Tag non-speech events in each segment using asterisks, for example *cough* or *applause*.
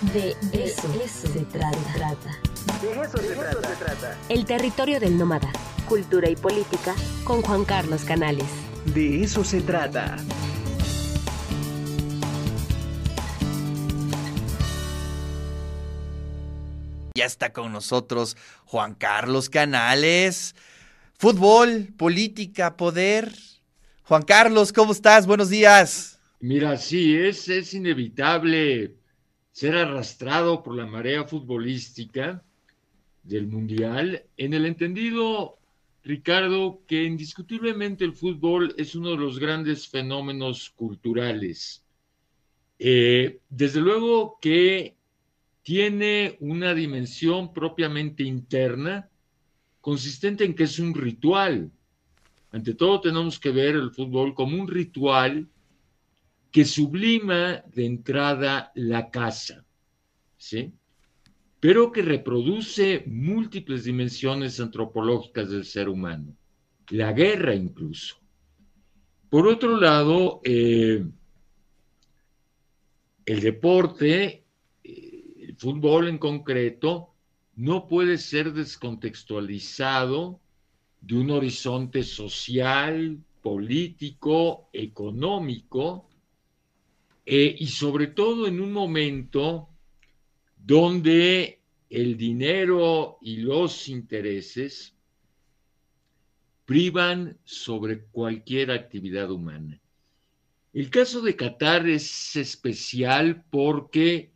De eso, se trata. De eso, se, trata. El territorio del nómada. Cultura y política con Juan Carlos Canales. De eso se trata. Ya está con nosotros Juan Carlos Canales. Fútbol, política, poder. Juan Carlos, ¿cómo estás? Buenos días. Mira, sí, es, es inevitable ser arrastrado por la marea futbolística del Mundial, en el entendido, Ricardo, que indiscutiblemente el fútbol es uno de los grandes fenómenos culturales. Eh, desde luego que tiene una dimensión propiamente interna, consistente en que es un ritual. Ante todo tenemos que ver el fútbol como un ritual que sublima de entrada la casa, ¿sí? pero que reproduce múltiples dimensiones antropológicas del ser humano, la guerra incluso. Por otro lado, eh, el deporte, eh, el fútbol en concreto, no puede ser descontextualizado de un horizonte social, político, económico, eh, y sobre todo en un momento donde el dinero y los intereses privan sobre cualquier actividad humana. El caso de Qatar es especial porque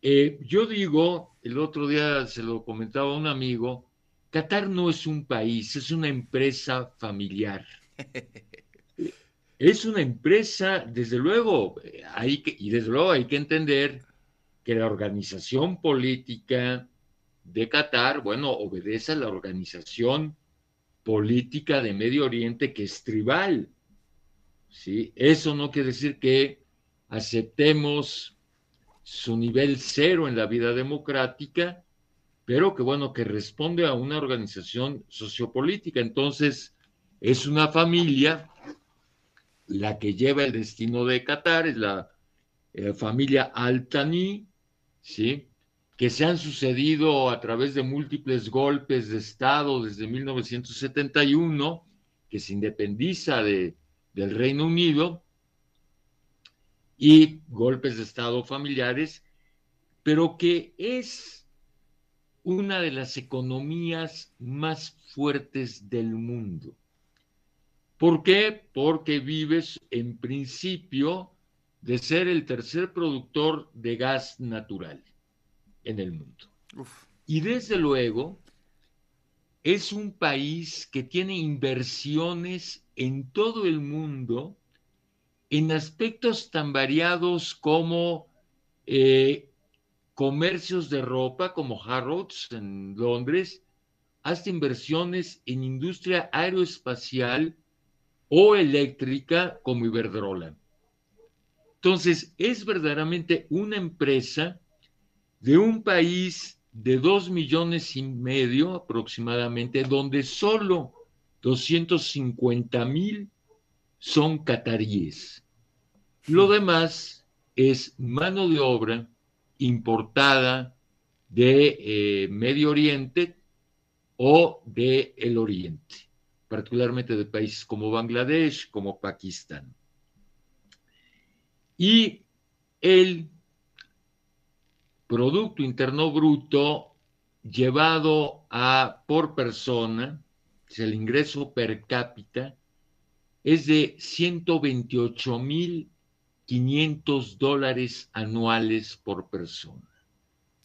eh, yo digo, el otro día se lo comentaba a un amigo, Qatar no es un país, es una empresa familiar. *laughs* Es una empresa, desde luego, hay que, y desde luego hay que entender que la organización política de Qatar, bueno, obedece a la organización política de Medio Oriente que es tribal. ¿sí? Eso no quiere decir que aceptemos su nivel cero en la vida democrática, pero que bueno, que responde a una organización sociopolítica. Entonces, es una familia la que lleva el destino de Qatar, es la eh, familia Altani, ¿sí? que se han sucedido a través de múltiples golpes de Estado desde 1971, que se independiza de, del Reino Unido, y golpes de Estado familiares, pero que es una de las economías más fuertes del mundo. ¿Por qué? Porque vives en principio de ser el tercer productor de gas natural en el mundo. Y desde luego, es un país que tiene inversiones en todo el mundo en aspectos tan variados como eh, comercios de ropa como Harrods en Londres, hasta inversiones en industria aeroespacial o eléctrica como Iberdrola. Entonces, es verdaderamente una empresa de un país de dos millones y medio aproximadamente, donde solo 250 mil son cataríes. Lo demás es mano de obra importada de eh, Medio Oriente o de el Oriente particularmente de países como Bangladesh, como Pakistán. Y el Producto Interno Bruto llevado a por persona, el ingreso per cápita, es de 128.500 dólares anuales por persona.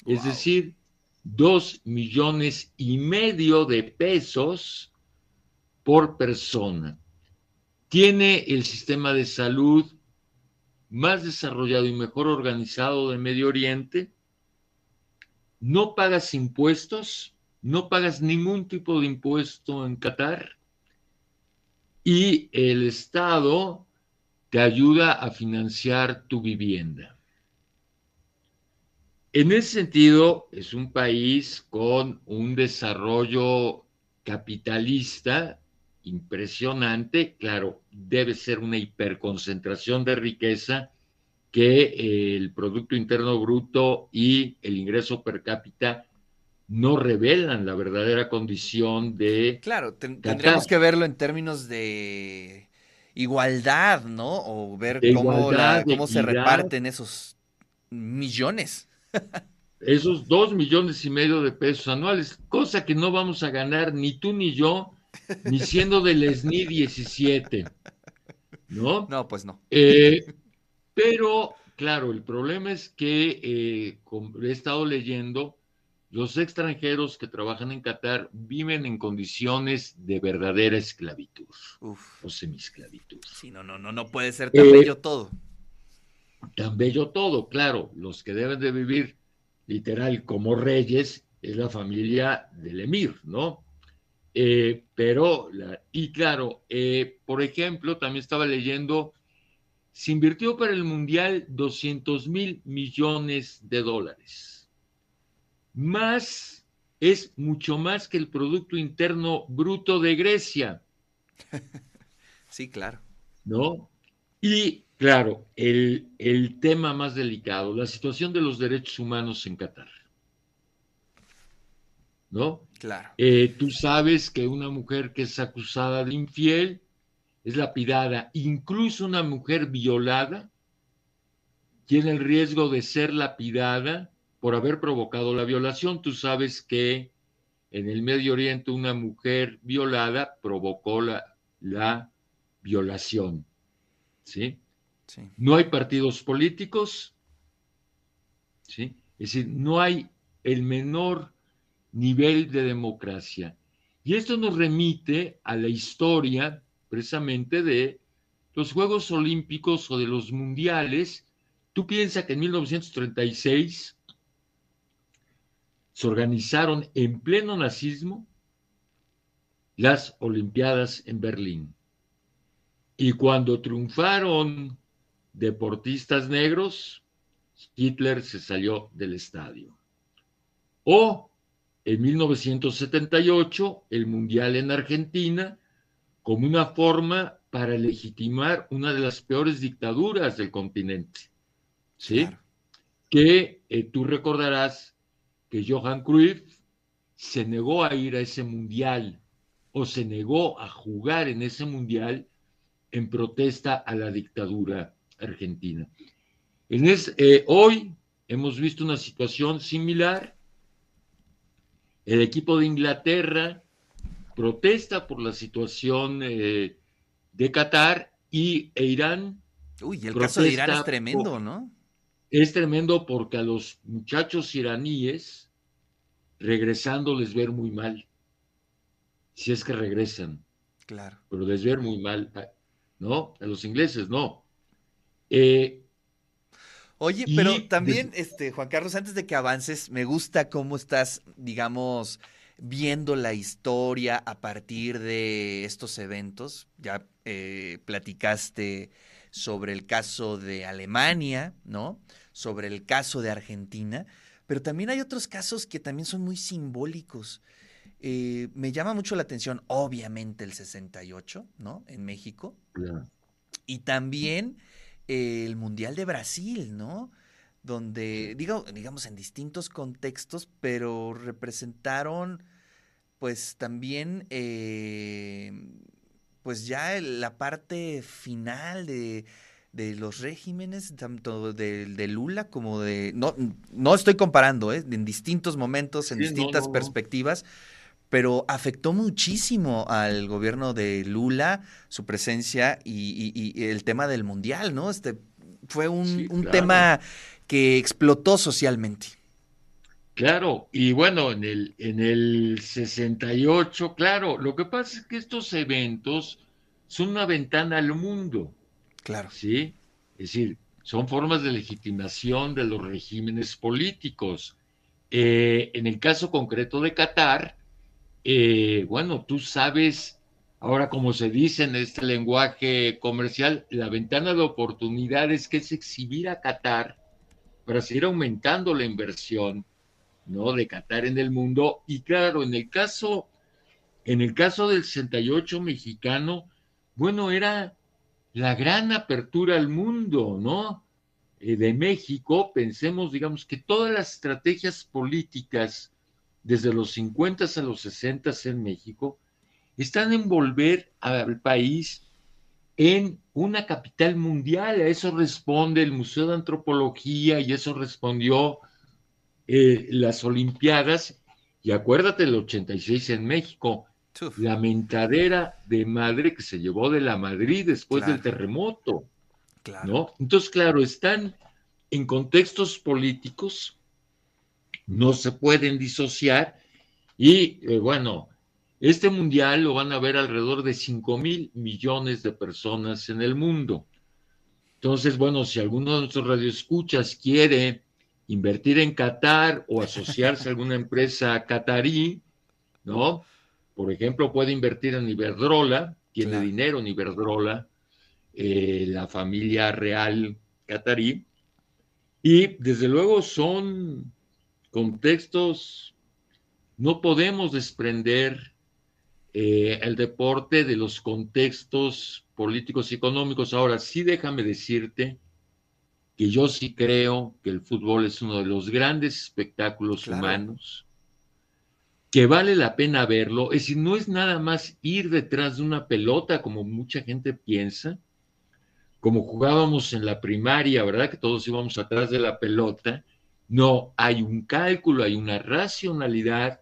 Es decir, dos millones y medio de pesos por persona. Tiene el sistema de salud más desarrollado y mejor organizado de Medio Oriente. No pagas impuestos, no pagas ningún tipo de impuesto en Qatar y el Estado te ayuda a financiar tu vivienda. En ese sentido, es un país con un desarrollo capitalista impresionante, claro, debe ser una hiperconcentración de riqueza que eh, el Producto Interno Bruto y el ingreso per cápita no revelan la verdadera condición de... Claro, tendríamos que verlo en términos de igualdad, ¿no? O ver cómo, cómo se reparten esos millones. esos dos millones y medio de pesos anuales, cosa que no vamos a ganar ni tú ni yo, ni siendo del SNI 17. ¿No? No, pues no. Eh, pero, claro, el problema es que eh, he estado leyendo, los extranjeros que trabajan en Qatar viven en condiciones de verdadera esclavitud Uf. o semiesclavitud. Sí, no, no, no, no puede ser tan bello todo. Tan bello todo, claro. Los que deben de vivir literal como reyes es la familia del emir, ¿no? Eh, pero, y claro, eh, por ejemplo, también estaba leyendo, se invirtió para el Mundial 200 mil millones de dólares. Más, es mucho más que el Producto Interno Bruto de Grecia. *laughs* Sí, claro. ¿No? Y claro, el, el tema más delicado, la situación de los derechos humanos en Qatar. ¿no? Claro. Eh, tú sabes que una mujer que es acusada de infiel es lapidada, incluso una mujer violada tiene el riesgo de ser lapidada por haber provocado la violación. Tú sabes que en el Medio Oriente una mujer violada provocó la, la violación. ¿sí? ¿sí? No hay partidos políticos, ¿sí? Es decir, no hay el menor nivel de democracia. Y esto nos remite a la historia precisamente de los Juegos Olímpicos o de los Mundiales. Tú piensas que en 1936 se organizaron en pleno nazismo las Olimpiadas en Berlín. Y cuando triunfaron deportistas negros, Hitler se salió del estadio. O en 1978 el Mundial en Argentina como una forma para legitimar una de las peores dictaduras del continente. ¿Sí? Que eh, tú recordarás que Johan Cruyff se negó a ir a ese mundial o se negó a jugar en ese mundial en protesta a la dictadura argentina. En eh, hoy hemos visto una situación similar el equipo de Inglaterra protesta por la situación eh, de Qatar y e Irán. Uy, el caso de Irán es tremendo, ¿no? Es tremendo porque a los muchachos iraníes regresando les ver muy mal. Si es que regresan. Claro. Pero les ver muy mal, ¿no? A los ingleses no. Eh, Oye, pero también, este, Juan Carlos, antes de que avances, me gusta cómo estás, digamos, viendo la historia a partir de estos eventos. Ya eh, platicaste sobre el caso de Alemania, ¿no? Sobre el caso de Argentina, pero también hay otros casos que también son muy simbólicos. Eh, me llama mucho la atención, obviamente, el 68, ¿no? En México. Y también el Mundial de Brasil, ¿no? Donde, digo, digamos, en distintos contextos, pero representaron, pues también, eh, pues ya la parte final de, los regímenes, tanto de, Lula como de... No, no estoy comparando, ¿eh? En distintos momentos, en distintas perspectivas, pero afectó muchísimo al gobierno de Lula, su presencia y, el tema del mundial, ¿no? Este fue un, tema que explotó socialmente. Claro, y bueno, en el, en el 68, claro, lo que pasa es que estos eventos son una ventana al mundo. Claro. ¿Sí? Es decir, son formas de legitimación de los regímenes políticos. Eh, en el caso concreto de Qatar, eh, bueno, tú sabes, ahora como se dice en este lenguaje comercial, la ventana de oportunidades que es exhibir a Qatar para seguir aumentando la inversión, ¿no? De Qatar en el mundo. Y claro, en el caso, en el caso del 68 mexicano, bueno, era la gran apertura al mundo, ¿no? eh, de México, pensemos, digamos, que todas las estrategias políticas desde los 50 a los 60 en México están en volver al país en una capital mundial. A eso responde el Museo de Antropología y eso respondió eh, las Olimpiadas. Y acuérdate, el 86 en México, la mentadera de madre que se llevó de la Madrid después del terremoto. ¿no? Entonces, claro, están en contextos políticos, no se pueden disociar y eh, bueno, este mundial lo van a ver alrededor de 5 mil millones de personas en el mundo. Entonces, bueno, si alguno de nuestros radioescuchas quiere invertir en Qatar o asociarse a alguna empresa catarí, ¿no? Por ejemplo, puede invertir en Iberdrola, tiene dinero en Iberdrola, eh, la familia real catarí, y desde luego son contextos, no podemos desprender eh, el deporte de los contextos políticos y económicos. Ahora, sí déjame decirte que yo sí creo que el fútbol es uno de los grandes espectáculos humanos, que vale la pena verlo. Es decir, no es nada más ir detrás de una pelota como mucha gente piensa, como jugábamos en la primaria, ¿verdad? Que todos íbamos atrás de la pelota. No, hay un cálculo, hay una racionalidad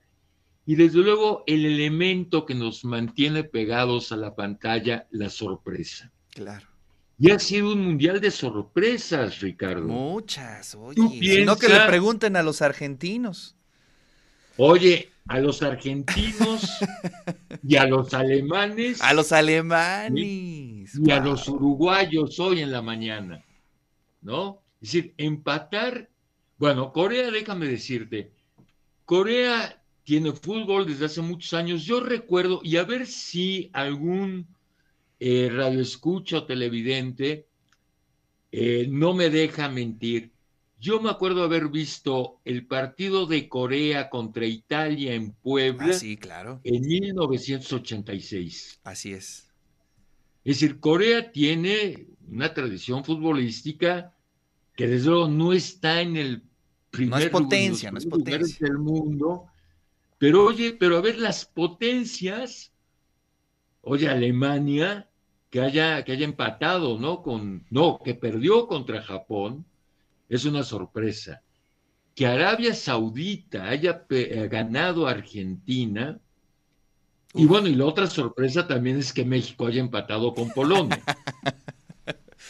y desde luego el elemento que nos mantiene pegados a la pantalla, la sorpresa. Claro. Y ha sido un mundial de sorpresas, Ricardo. Muchas, oye. No que le pregunten a los argentinos. Oye, a los argentinos y a los alemanes. A los alemanes. Y, a los uruguayos hoy en la mañana. ¿No? Es decir, empatar. Bueno, Corea, déjame decirte, Corea tiene fútbol desde hace muchos años. Yo recuerdo, y a ver si algún eh, radioescucha o televidente eh, no me deja mentir. Yo me acuerdo haber visto el partido de Corea contra Italia en Puebla. Ah, sí, claro. En 1986. Así es. Es decir, Corea tiene una tradición futbolística que desde luego no está en el primer no es potencia, no es potencia. del mundo. Pero oye, pero a ver las potencias, oye, Alemania, que haya, que haya empatado, ¿no? Con, no, que perdió contra Japón, es una sorpresa. Que Arabia Saudita haya eh, ganado a Argentina, y bueno, y la otra sorpresa también es que México haya empatado con Polonia. *laughs*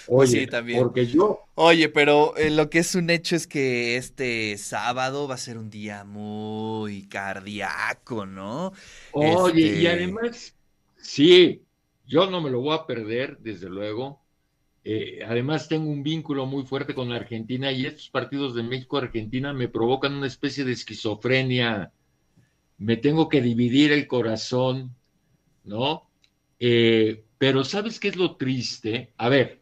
Oye, sí, también. Porque yo. Oye, pero eh, lo que es un hecho es que este sábado va a ser un día muy cardíaco, ¿no? Oye, y este además, sí, yo no me lo voy a perder, desde luego. Eh, además tengo un vínculo muy fuerte con Argentina y estos partidos de México-Argentina me provocan una especie de esquizofrenia. Me tengo que dividir el corazón, ¿no? Eh, pero ¿sabes qué es lo triste? A ver,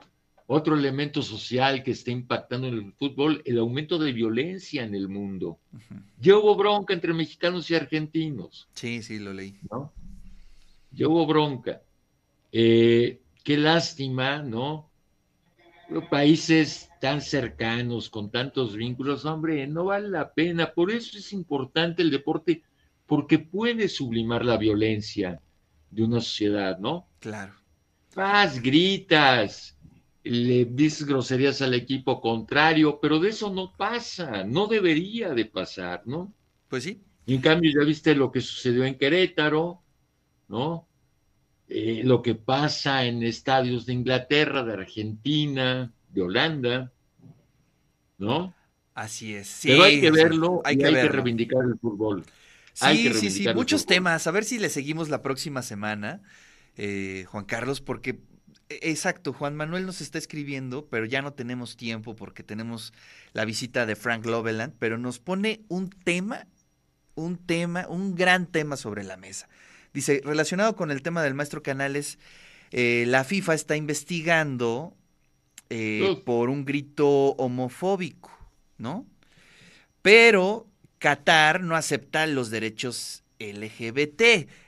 otro elemento social que está impactando en el fútbol, el aumento de violencia en el mundo. Ya hubo bronca entre mexicanos y argentinos. Sí, sí, lo leí. ¿no? Ya hubo bronca. Eh, qué lástima, ¿no? países tan cercanos, con tantos vínculos, hombre, no vale la pena. Por eso es importante el deporte, porque puede sublimar la violencia de una sociedad, ¿no? Claro. Paz, gritas, le dices groserías al equipo contrario, pero de eso no pasa, no debería de pasar, ¿no? Pues sí. en cambio, ya viste lo que sucedió en Querétaro, ¿no? Eh, lo que pasa en estadios de Inglaterra, de Argentina, de Holanda, ¿no? Así es. Sí, Pero hay que verlo, hay, que, hay que reivindicar el fútbol. Sí, sí, sí, muchos temas. A ver si le seguimos la próxima semana, eh, Juan Carlos, porque Exacto, Juan Manuel nos está escribiendo, pero ya no tenemos tiempo porque tenemos la visita de Frank Loveland, pero nos pone un tema, un tema, un gran tema sobre la mesa. Dice, relacionado con el tema del maestro Canales, eh, la FIFA está investigando eh, por un grito homofóbico, ¿no? Pero Qatar no acepta los derechos LGBT.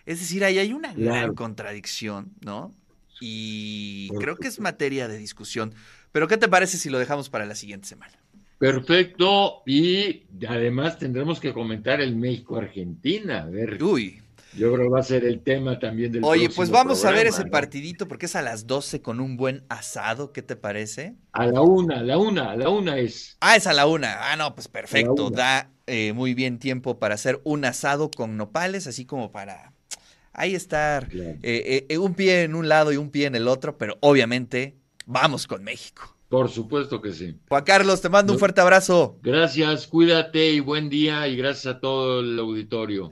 Es decir, ahí hay una gran contradicción, ¿no? Y creo que es materia de discusión Pero ¿qué te parece si lo dejamos para la siguiente semana? Perfecto, y además tendremos que comentar el México-Argentina, a ver. Uy. Yo creo que va a ser el tema también del Oye, pues vamos a ver ese partidito porque es a las 12 con un buen asado, ¿qué te parece? A la una, a la una, a la una es. Ah, es a la una. Ah, no, pues perfecto. Da eh, muy bien tiempo para hacer un asado con nopales, así como para ahí estar eh, eh, un pie en un lado y un pie en el otro, pero obviamente vamos con México. Por supuesto que sí. Juan Carlos, te mando un fuerte abrazo. Gracias, cuídate y buen día y gracias a todo el auditorio.